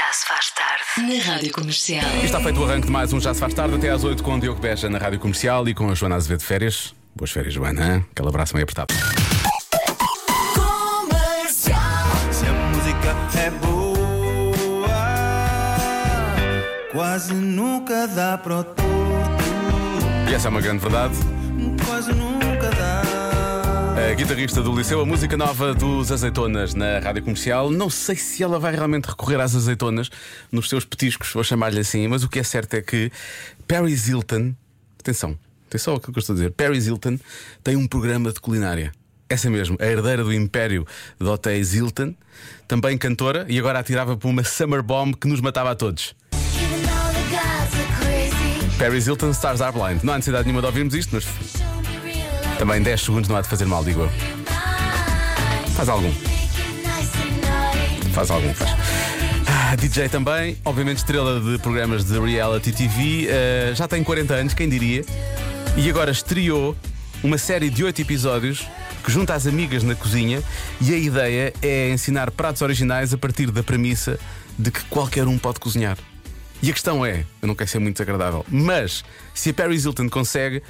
Já se faz tarde na Rádio Comercial. E está feito o arranque de mais um Já se faz tarde até às 8 com o Diogo Beja na Rádio Comercial e com a Joana Azevedo de férias. Boas férias, Joana. hein? Aquele abraço meio apertado. Se a música é boa, quase nunca dá para o torto, E essa é uma grande verdade. quase nunca. A guitarrista do Liceu, a música nova dos Azeitonas na Rádio Comercial. Não sei se ela vai realmente recorrer às azeitonas nos seus petiscos, vou chamar-lhe assim, mas o que é certo é que Paris Hilton, atenção, atenção ao que eu estou a dizer, Paris Hilton tem um programa de culinária. Essa mesmo, a herdeira do império de hotéis Hilton, também cantora e agora atirava por uma summer bomb que nos matava a todos. Paris Hilton, Stars Are Blind. Não há necessidade nenhuma de ouvirmos isto, mas também 10 segundos não há de fazer mal, digo eu. Faz algum. Faz algum, faz. Ah, DJ também, obviamente estrela de programas de reality TV, eh, já tem 40 anos, quem diria? E agora estreou uma série de 8 episódios que junta as amigas na cozinha e a ideia é ensinar pratos originais a partir da premissa de que qualquer um pode cozinhar. E a questão é, eu não quero ser muito desagradável, mas se a Paris Hilton consegue,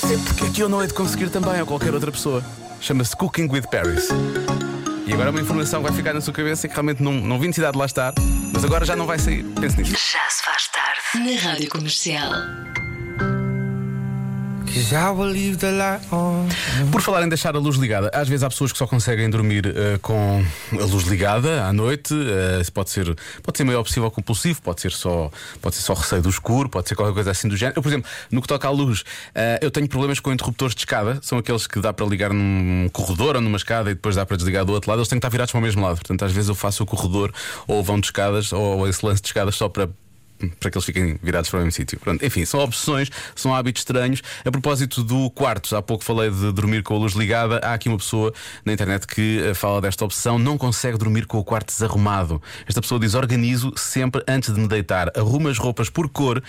quer dizer, porque é que eu não hei de conseguir também ou qualquer outra pessoa? Chama-se Cooking with Paris. E agora uma informação que vai ficar na sua cabeça é que realmente não, não vi necessidade de lá estar, mas agora já não vai sair. Pense nisso. Já se faz tarde na Rádio Comercial. Por falar em deixar a luz ligada, às vezes há pessoas que só conseguem dormir eh, com a luz ligada à noite. isso pode ser, pode ser meio ou compulsivo, pode ser só, pode ser só receio do escuro, pode ser qualquer coisa assim do género. Eu, por exemplo, no que toca à luz, eh, eu tenho problemas com interruptores de escada. São aqueles que dá para ligar num corredor ou numa escada e depois dá para desligar do outro lado. Eles têm que estar virados para o mesmo lado. Portanto, às vezes eu faço o corredor ou vão de escadas ou esse lance de escadas só para para que eles fiquem virados para o mesmo sítio. Enfim, são opções, são hábitos estranhos. A propósito do quarto, há pouco falei de dormir com a luz ligada. Há aqui uma pessoa na internet que eh, fala desta opção, não consegue dormir com o quarto desarrumado. Esta pessoa diz: organizo sempre antes de me deitar, arrumo as roupas por cor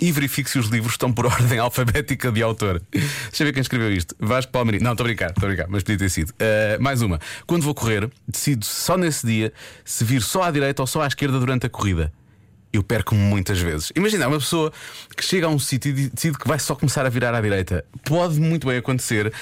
e verifico se os livros estão por ordem alfabética de autor. Deixa eu ver quem escreveu isto. Vasco Palmeirinho. Não, estou a brincar, estou a brincar, mas podia ter sido. Eh, mais uma. Quando vou correr, decido só nesse dia se vir só à direita ou só à esquerda durante a corrida eu perco-me muitas vezes. Imagina, uma pessoa que chega a um sítio e decide que vai só começar a virar à direita. Pode muito bem acontecer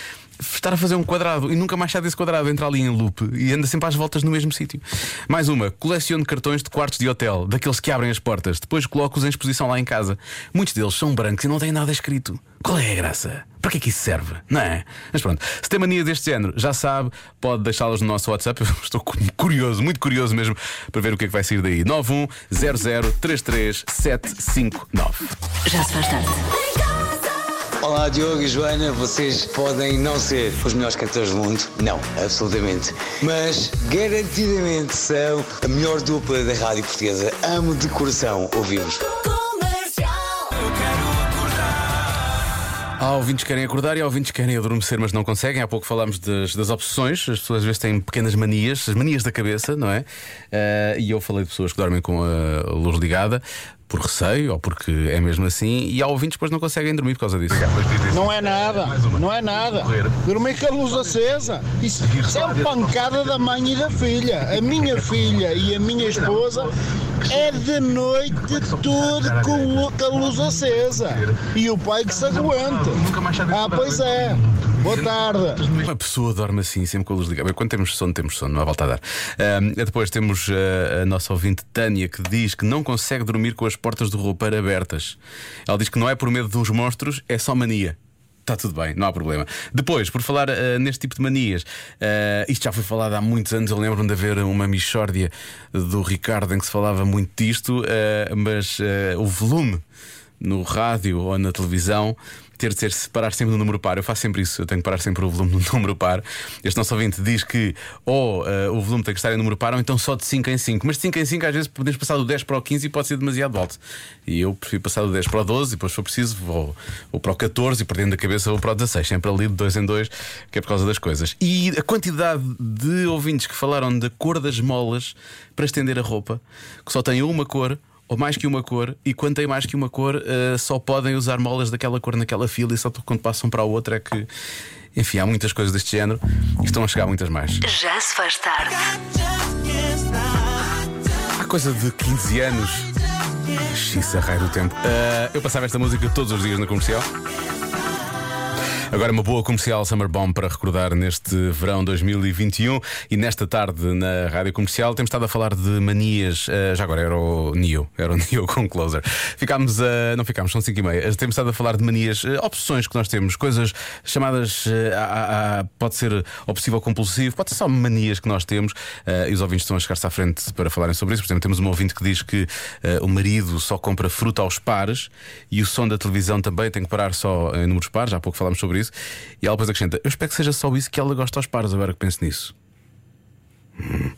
estar a fazer um quadrado e nunca mais sai desse quadrado, entra ali em loop e anda sempre às voltas no mesmo sítio. Mais uma, coleciono cartões de quartos de hotel, daqueles que abrem as portas, depois coloco-os em exposição lá em casa. Muitos deles são brancos e não têm nada escrito. Qual é a graça? Para que é que isso serve? Não é? Mas pronto, se tem mania deste género, já sabe, pode deixá-las no nosso WhatsApp. Eu estou curioso, muito curioso mesmo, para ver o que é que vai sair daí. 910033759. Já se faz tarde. Olá Diogo e Joana, vocês podem não ser os melhores cantores do mundo, não, absolutamente, mas garantidamente são a melhor dupla da rádio portuguesa. Amo de coração ouvir-vos. Há ouvintes que querem acordar e há ouvintes que querem adormecer, mas não conseguem. Há pouco falámos das, das opções. As pessoas às vezes têm pequenas manias, as manias da cabeça, não é? Eh, e eu falei de pessoas que dormem com a luz ligada por receio ou porque é mesmo assim. E há ouvintes depois não conseguem dormir por causa disso. Não é nada, não é nada. Dormir com a luz acesa. Isso, isso é pancada da mãe e da filha. A minha filha e a minha esposa é de noite tudo com, a luz acesa. E o pai que se aguenta. Ah, pois é. Boa tarde. Uma pessoa dorme assim, sempre com a luz ligada. Quando temos sono, temos sono, não há volta a dar. Ahm, depois temos ah, a nossa ouvinte Tânia que diz que não consegue dormir com as portas do roupeiro abertas. Ela diz que não é por medo dos monstros, é só mania. Está tudo bem, não há problema. Depois, por falar ah, neste tipo de manias, ah, isto já foi falado há muitos anos. Eu lembro-me de haver uma Michórdia do Ricardo em que se falava muito disto, ah, mas o volume no rádio ou na televisão ter de ser se parar sempre no número par. Eu faço sempre isso, eu tenho que parar sempre o volume no número par. Este nosso ouvinte diz que ou eh, o volume tem que estar em número par ou então só de 5 em 5. Mas de 5 em 5 às vezes podemos passar do 10 para o 15 e pode ser demasiado alto. E eu prefiro passar do 10 para o 12 e depois, se for preciso, vou, vou para o 14 e perdendo a cabeça vou para o 16. Sempre ali de 2 em 2, que é por causa das coisas. E a quantidade de ouvintes que falaram da cor das molas para estender a roupa, que só tem uma cor ou mais que uma cor, e quando tem mais que uma cor, eh, só podem usar molas daquela cor naquela fila, e só quando passam para a outra é que. Enfim, há muitas coisas deste género e estão a chegar muitas mais. Já se faz tarde. Há Coisa de 15 anos. Xissa, raio do tempo. Ah, eu passava esta música todos os dias na comercial. Agora uma boa comercial Summer Bomb para recordar neste verão 2021 e nesta tarde na rádio comercial temos estado a falar de manias. eh, já agora era o Neo, era o Neo com Closer. Ficámos a. Não ficámos, são 5 e meia. Temos estado a falar de manias, eh, obsessões que nós temos, coisas chamadas. eh, a- a- pode ser obsessivo ou compulsivo, pode ser só manias que nós temos eh, e os ouvintes estão a chegar-se à frente para falarem sobre isso. Por exemplo, temos um ouvinte que diz que eh, o marido só compra fruta aos pares e o som da televisão também tem que parar só em números pares. Há pouco falámos sobre isso. E ela depois acrescenta: Eu espero que seja só isso que ela gosta aos pares, agora que penso nisso. Hum,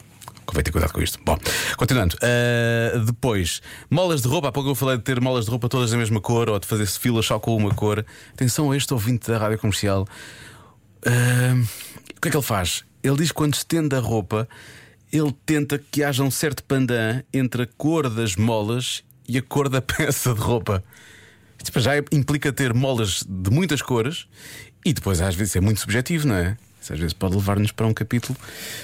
Convém ter cuidado com isto. Bom, continuando. Uh, depois, molas de roupa. Há pouco eu falei de ter molas de roupa todas da mesma cor ou de fazer-se filas só com uma cor. Atenção a este ouvinte da rádio comercial. Uh, o que é que ele faz? Ele diz que quando estende a roupa, ele tenta que haja um certo pandan entre a cor das molas e a cor da peça de roupa. Isto para já implica ter molas de muitas cores e depois às vezes é muito subjetivo, não é? Isso às vezes pode levar-nos para um capítulo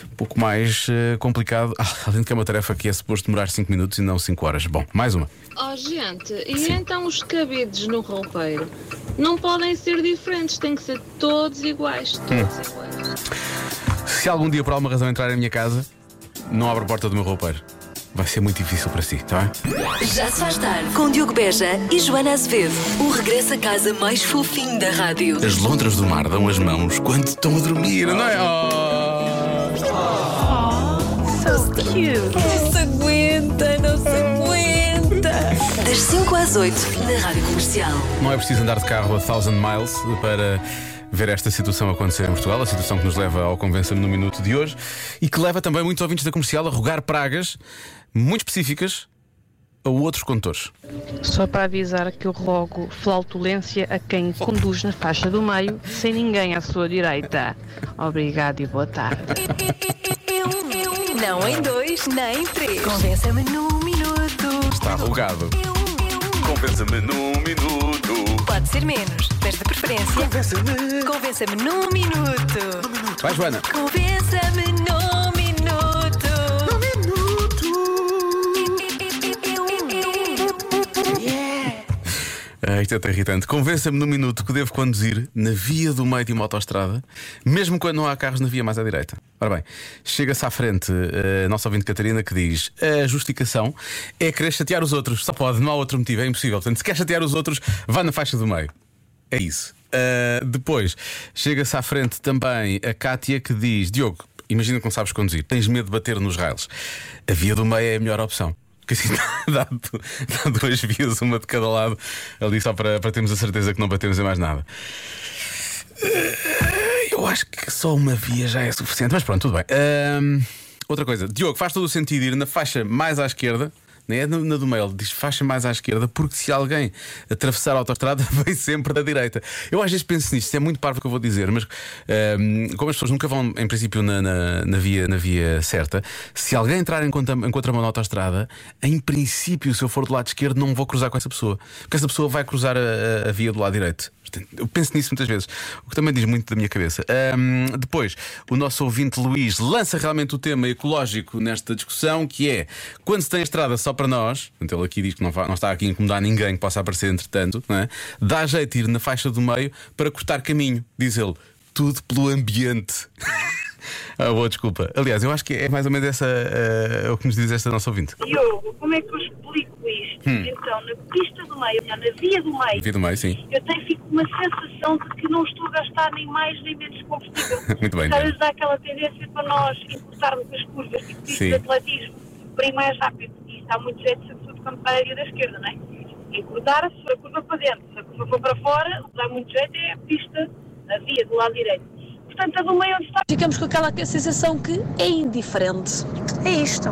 um pouco mais eh, complicado. Ah, além de que é uma tarefa que é suposto demorar 5 minutos e não 5 horas. Bom, mais uma. Oh, gente, e então os cabides no roupeiro? Não podem ser diferentes, têm que ser todos iguais. Todos iguais. Se algum dia por alguma razão entrar em minha casa, não abro a porta do meu roupeiro. Vai ser muito difícil para si, está bem? Já se faz tarde com Diogo Beja e Joana Azevedo. O regresso a casa mais fofinho da rádio. As lontras do mar dão as mãos quando estão a dormir, não é? Não se aguenta, não se aguenta. Das 5 às 8 na rádio comercial. Não é preciso andar de carro a thousand miles para ver esta situação acontecer em Portugal, a situação que nos leva ao Convença-me no Minuto de hoje e que leva também muitos ouvintes da comercial a rogar pragas muito específicas a outros condutores. Só para avisar que eu rogo flautulência a quem conduz na faixa do meio, sem ninguém à sua direita. Obrigado e boa tarde. Não em dois, nem em três. Convença-me num minuto. Está rogado. Convença-me num minuto. Pode ser menos, mas de preferência. Convença-me. Convença-me num minuto. Vai, Joana. Convença-me isto é até irritante. Convença-me num minuto que devo conduzir na via do meio de uma autostrada, mesmo quando não há carros na via mais à direita. Ora bem, chega-se à frente a nossa ouvinte Catarina que diz: a justificação é querer chatear os outros. Só pode, não há outro motivo, é impossível. Portanto, se quer chatear os outros, vá na faixa do meio. É isso. Ah, depois, chega-se à frente também a Kátia que diz: Diogo, imagina que não sabes conduzir, tens medo de bater nos rails. A via do meio é a melhor opção. Porque assim dá, dá duas vias, uma de cada lado, ali só para, para termos a certeza que não batemos em mais nada. Eh, Eu acho que só uma via já é suficiente, mas pronto, tudo bem. Outra coisa, Diogo, faz todo o sentido ir na faixa mais à esquerda. Não É na do ele diz faixa mais à esquerda, porque se alguém atravessar a autostrada, vem sempre da direita. Eu às vezes penso nisto, isto é muito parvo que eu vou dizer, mas ahm, como as pessoas nunca vão, em princípio, na, na- na via, na via certa, se alguém entrar em, contra, em contramão na autostrada, em princípio, se eu for do lado esquerdo, não vou cruzar com essa pessoa, porque essa pessoa vai cruzar a- a- a via do lado direito. Eu penso nisso muitas vezes, o que também diz muito da minha cabeça. Ahm, depois, o nosso ouvinte Luís lança realmente o tema ecológico nesta discussão, que é quando se tem estrada só para nós, portanto, ele aqui diz que não, va- não está aqui a incomodar ninguém que possa aparecer entretanto, não é? dá jeito ir na faixa do meio para cortar caminho, diz ele. Tudo pelo ambiente. ah, boa desculpa. Aliás, eu acho que é mais ou menos essa ah, o que nos diz esta nossa ouvinte. Diogo, como é que eu explico isto? Então, na pista do meio, na via do meio, Via do meio, sim. eu tenho fico uma sensação de que não estou a gastar nem mais nem menos combustível. Muito bem, vezes há aquela tendência para nós encurtarmos as curvas, tipo Sim. de atletismo, para ir mais rápido. E dá muito jeito, sobretudo quando vai a via da esquerda, não é? Encurtar, se for a curva para dentro, se a curva for para fora, o que dá muito jeito é a pista, a via do lado direito. Portanto, a do meio onde está Ficamos com aquela sensação que é indiferente. É isto.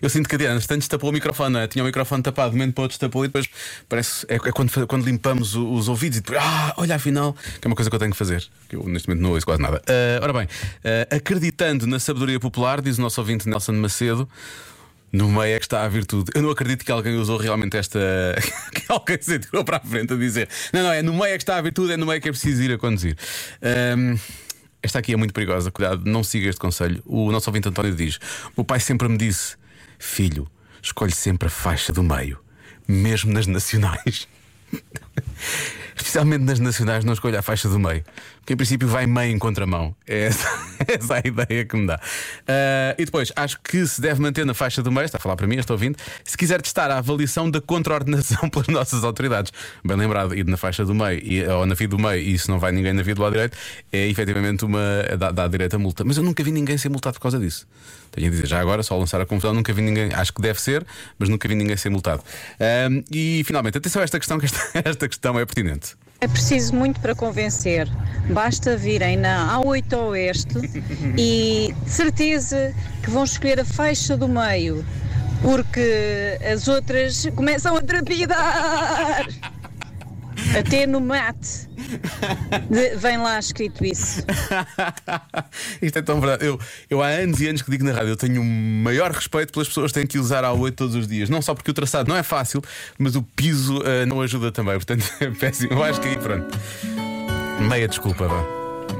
Eu sinto que a Diana antes tapou o microfone, não é? Tinha o microfone tapado, de momento para outro tapou e depois parece. É, é quando, quando limpamos o- os ouvidos e depois, ah, olha, afinal, que é uma coisa que eu tenho que fazer. Que eu neste momento não ouço quase nada. Ah, ora bem, ah, acreditando na sabedoria popular, diz o nosso ouvinte Nelson Macedo. No meio é que está a virtude. Eu não acredito que alguém usou realmente esta. que alguém se tirou para a frente a dizer: Não, não, é no meio é que está a virtude, é no meio que é preciso ir a conduzir. Ahm, esta aqui é muito perigosa, cuidado, não siga este conselho. O nosso ouvinte António diz: O pai sempre me disse: Filho, escolhe sempre a faixa do meio, mesmo nas nacionais. Especialmente nas nacionais, não escolha a faixa do meio. Porque em princípio vai meio em contramão. É essa, essa a ideia que me dá. Ah, e depois, acho que se deve manter na faixa do meio, está a falar para mim, estou ouvindo, se quiser testar a avaliação da contraordenação pelas nossas autoridades. Bem lembrado, ir na faixa do meio e- ou na via do meio, e se não vai ninguém na via do lado direito, é efetivamente uma. dá, dá direito a multa. Mas eu nunca vi ninguém ser multado por causa disso. Tenho a dizer, já agora, só lançar a confusão, nunca vi ninguém, acho que deve ser, mas nunca vi ninguém ser multado. Ahm, e finalmente, atenção a esta questão, que esta, esta questão é pertinente. É preciso muito para convencer. Basta virem na A8 Oeste e certeza que vão escolher a faixa do meio, porque as outras começam a trepidar. Até no mate de- vem lá escrito isso. Isto é tão verdade. Eu, eu há anos e anos que digo na rádio, eu tenho o maior respeito pelas pessoas que têm que usar a 8 todos os dias. Não só porque o traçado não é fácil, mas o piso ah, não ajuda também. Portanto, é péssimo. Eu acho que aí, pronto. Meia desculpa, vá.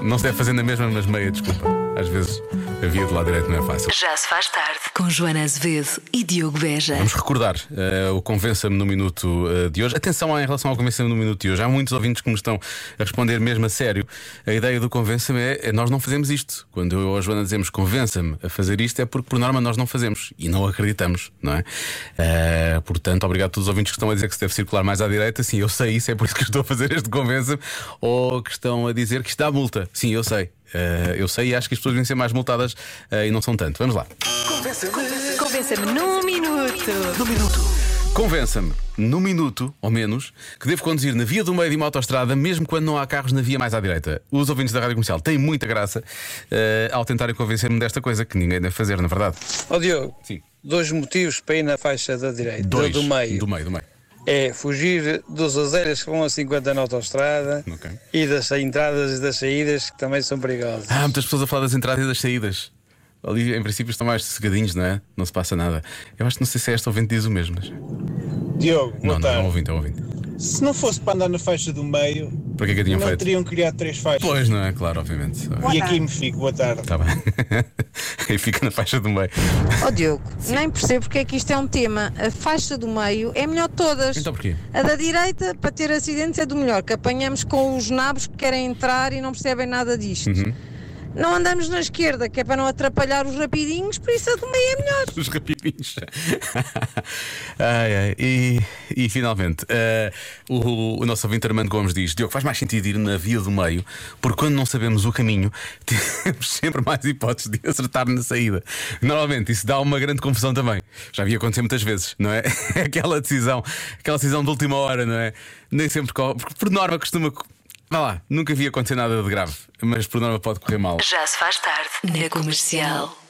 Não se deve fazer na mesma, mas meia desculpa. Às vezes a via do lado direito não é fácil. Já se faz tarde com Joana Azevedo e Diogo Beja. Vamos recordar eh, o Convença-me no Minuto eh, de hoje. Atenção em relação ao Convença-me no Minuto de hoje. Há muitos ouvintes que me estão a responder mesmo a sério. A ideia do Convença-me é, é nós não fazemos isto. Quando eu ou a Joana dizemos Convença-me a fazer isto, é porque por norma nós não fazemos e não acreditamos, não é? Eh, portanto, obrigado a todos os ouvintes que estão a dizer que se deve circular mais à direita. Sim, eu sei isso, é por isso que estou a fazer este Convença-me. Ou que estão a dizer que isto dá multa. Sim, eu sei. Eh, eu sei e acho que as pessoas devem ser mais multadas eh, e não são tanto. Vamos lá. Convença-me num minuto. Num minuto. Convença-me, no minuto, ou menos, que devo conduzir na via do meio de uma autostrada, mesmo quando não há carros na via mais à direita. Os ouvintes da rádio comercial têm muita graça eh, ao tentarem convencer-me desta coisa que ninguém deve fazer, na verdade. Ó Diogo, Sim. dois motivos para ir na faixa da direita, Dois. do meio. Do meio, do meio. É fugir dos azelhas que vão a 50 na autostrada Ok. e das entradas e das saídas que também são perigosas. Há muitas pessoas a falar das entradas e das saídas. Ali, em princípio, estão mais sossegadinhos, não é? Não se passa nada. Eu acho que não sei se é esta ouvinte diz o mesmo, mas. Diogo, Não, não, é um ouvinte, é um ouvinte. Se não fosse para andar na faixa do meio, Para que é que tinham não feito? teriam criado três faixas. Pois, não é? Claro, obviamente. E aqui me fico, boa tarde. Está bem. Aí fica na faixa do meio. Ó Diogo, nem percebo porque é que isto é um tema. A faixa do meio é melhor de todas. Então porquê? A da direita, para ter acidentes, é do melhor, que apanhamos com os nabos que querem entrar e não percebem nada disto. Uhum. Não andamos na esquerda, que é para não atrapalhar os rapidinhos, por isso a do meio é melhor. Os rapidinhos. ai, ai. E, e finalmente, eh, o, o nosso ouvinte Armando Gomes diz: Diogo, faz mais sentido ir na via do meio, porque quando não sabemos o caminho, temos sempre mais hipóteses de acertar na saída. Normalmente isso dá uma grande confusão também. Já vi acontecer muitas vezes, não é? aquela decisão, aquela decisão de última hora, não é? Nem sempre, porque por norma costuma. Vá lá, nunca vi acontecer nada de grave, mas por norma pode correr mal. Já se faz tarde na comercial.